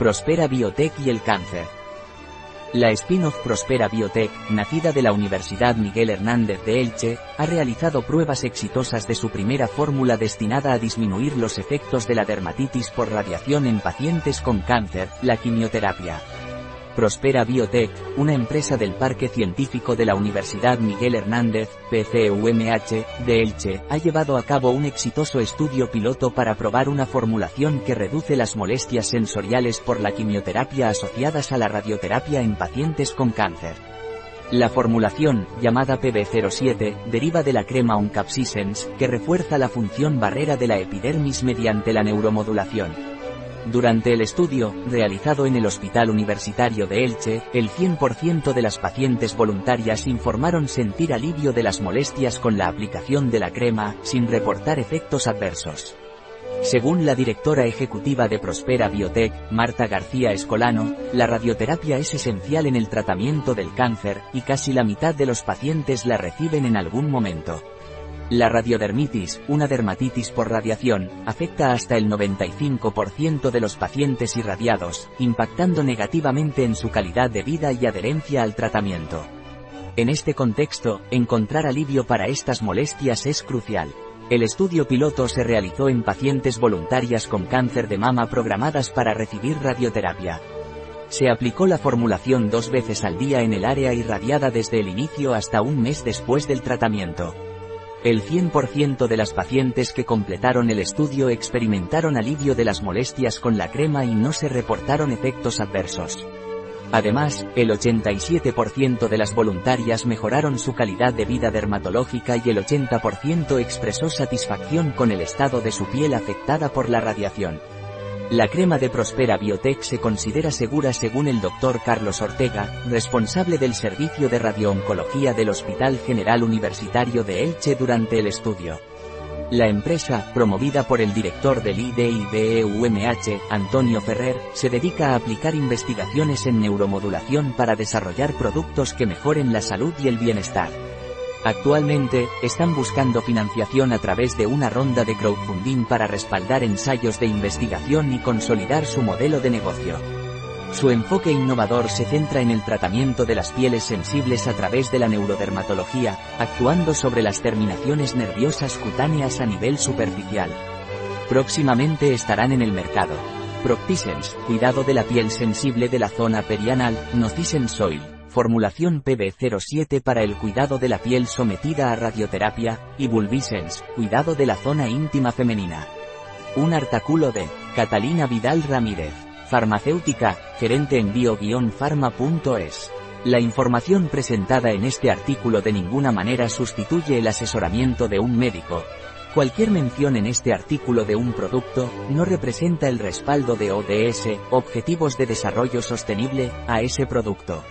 Prospera Biotech y el cáncer. La spin-off Prospera Biotech, nacida de la Universidad Miguel Hernández de Elche, ha realizado pruebas exitosas de su primera fórmula destinada a disminuir los efectos de la dermatitis por radiación en pacientes con cáncer, la quimioterapia. Prospera Biotech, una empresa del Parque Científico de la Universidad Miguel Hernández, PCUMH, de Elche, ha llevado a cabo un exitoso estudio piloto para probar una formulación que reduce las molestias sensoriales por la quimioterapia asociadas a la radioterapia en pacientes con cáncer. La formulación, llamada PB07, deriva de la crema Oncapsisens, que refuerza la función barrera de la epidermis mediante la neuromodulación. Durante el estudio, realizado en el Hospital Universitario de Elche, el 100% de las pacientes voluntarias informaron sentir alivio de las molestias con la aplicación de la crema, sin reportar efectos adversos. Según la directora ejecutiva de Prospera Biotech, Marta García Escolano, la radioterapia es esencial en el tratamiento del cáncer, y casi la mitad de los pacientes la reciben en algún momento. La radiodermitis, una dermatitis por radiación, afecta hasta el 95% de los pacientes irradiados, impactando negativamente en su calidad de vida y adherencia al tratamiento. En este contexto, encontrar alivio para estas molestias es crucial. El estudio piloto se realizó en pacientes voluntarias con cáncer de mama programadas para recibir radioterapia. Se aplicó la formulación dos veces al día en el área irradiada desde el inicio hasta un mes después del tratamiento. El 100% de las pacientes que completaron el estudio experimentaron alivio de las molestias con la crema y no se reportaron efectos adversos. Además, el 87% de las voluntarias mejoraron su calidad de vida dermatológica y el 80% expresó satisfacción con el estado de su piel afectada por la radiación. La crema de Prospera Biotech se considera segura según el Dr. Carlos Ortega, responsable del servicio de radiooncología del Hospital General Universitario de Elche durante el estudio. La empresa, promovida por el director del IDIBEUMH, Antonio Ferrer, se dedica a aplicar investigaciones en neuromodulación para desarrollar productos que mejoren la salud y el bienestar. Actualmente, están buscando financiación a través de una ronda de crowdfunding para respaldar ensayos de investigación y consolidar su modelo de negocio. Su enfoque innovador se centra en el tratamiento de las pieles sensibles a través de la neurodermatología, actuando sobre las terminaciones nerviosas cutáneas a nivel superficial. Próximamente estarán en el mercado. Proctisens, cuidado de la piel sensible de la zona perianal, Nocisen Soil formulación PB07 para el cuidado de la piel sometida a radioterapia, y Bulbisens, cuidado de la zona íntima femenina. Un artículo de Catalina Vidal Ramírez, farmacéutica, gerente en bio-pharma.es. La información presentada en este artículo de ninguna manera sustituye el asesoramiento de un médico. Cualquier mención en este artículo de un producto, no representa el respaldo de ODS, Objetivos de Desarrollo Sostenible, a ese producto.